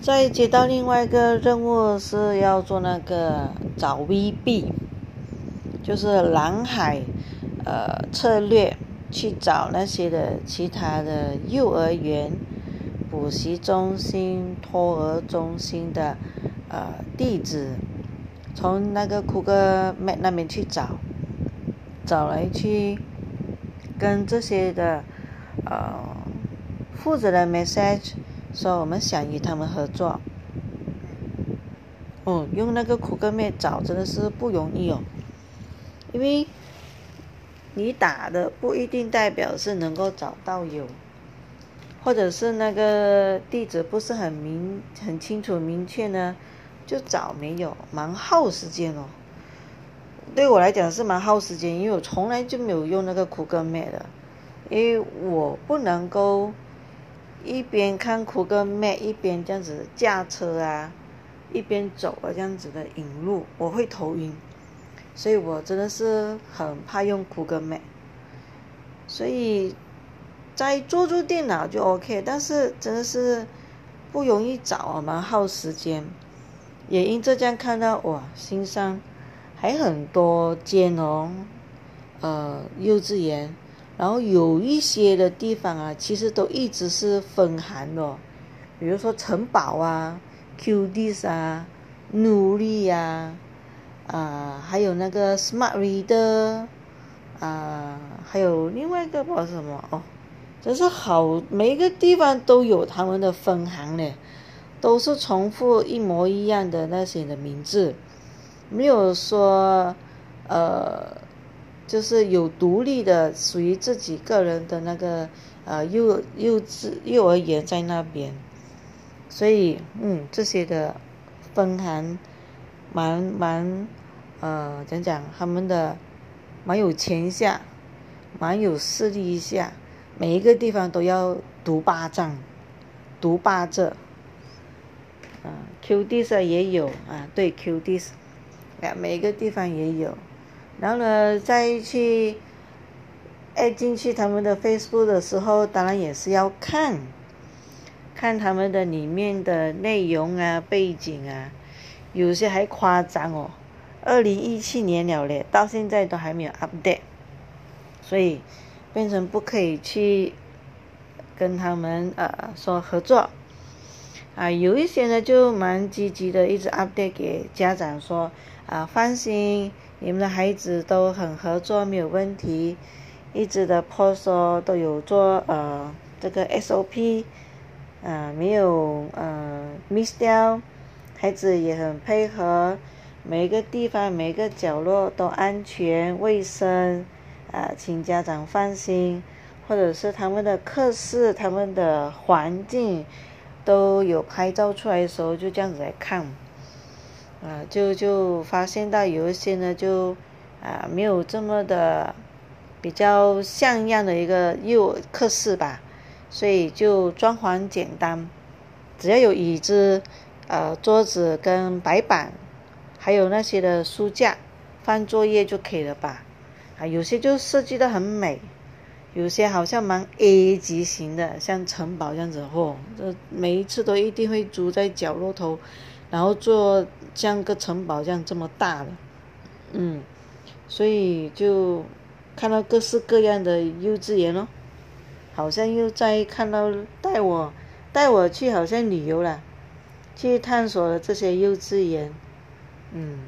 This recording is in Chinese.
再接到另外一个任务是要做那个找 VB，就是蓝海呃策略，去找那些的其他的幼儿园、补习中心、托儿中心的呃地址，从那个酷哥 Map 那边去找，找来去跟这些的呃负责的 message。说我们想与他们合作，哦，用那个苦格面找真的是不容易哦，因为你打的不一定代表是能够找到有，或者是那个地址不是很明很清楚明确呢，就找没有，蛮耗时间哦。对我来讲是蛮耗时间，因为我从来就没有用那个苦格面的，因为我不能够。一边看苦歌妹，一边这样子驾车啊，一边走啊，这样子的引路，我会头晕，所以我真的是很怕用苦歌妹。所以，在坐住电脑就 OK，但是真的是不容易找啊，蛮耗时间。也因这样看到哇，新上还很多间哦，呃，幼稚园。然后有一些的地方啊，其实都一直是分行的，比如说城堡啊、QDs 啊、努力呀，啊，还有那个 Smart Reader，啊，还有另外一个不知道什么哦，真是好，每一个地方都有他们的分行嘞，都是重复一模一样的那些的名字，没有说，呃。就是有独立的属于自己个人的那个呃幼幼稚幼儿园在那边，所以嗯这些的分行蛮蛮呃讲讲他们的蛮有钱下，蛮有势力一下，每一个地方都要独霸占，独霸这啊 QD 也有啊对 QD 啊每一个地方也有。然后呢，再去爱进去他们的 Facebook 的时候，当然也是要看，看他们的里面的内容啊、背景啊，有些还夸张哦。二零一七年了嘞，到现在都还没有 update，所以变成不可以去跟他们呃说合作啊。有一些呢就蛮积极的，一直 update 给家长说啊，放心。你们的孩子都很合作，没有问题，一直的 post 都有做呃这个 SOP，啊没有呃 miss 掉，孩子也很配合，每个地方每个角落都安全卫生，啊请家长放心，或者是他们的课室、他们的环境都有拍照出来的时候，就这样子来看。啊，就就发现到有一些呢，就啊没有这么的比较像样的一个幼课室吧，所以就装潢简单，只要有椅子、呃桌子跟白板，还有那些的书架放作业就可以了吧。啊，有些就设计的很美，有些好像蛮 A 级型的，像城堡这样子哦，这每一次都一定会住在角落头。然后做像个城堡这样这么大了，嗯，所以就看到各式各样的幼稚园咯，好像又在看到带我带我去好像旅游了，去探索了这些幼稚园，嗯。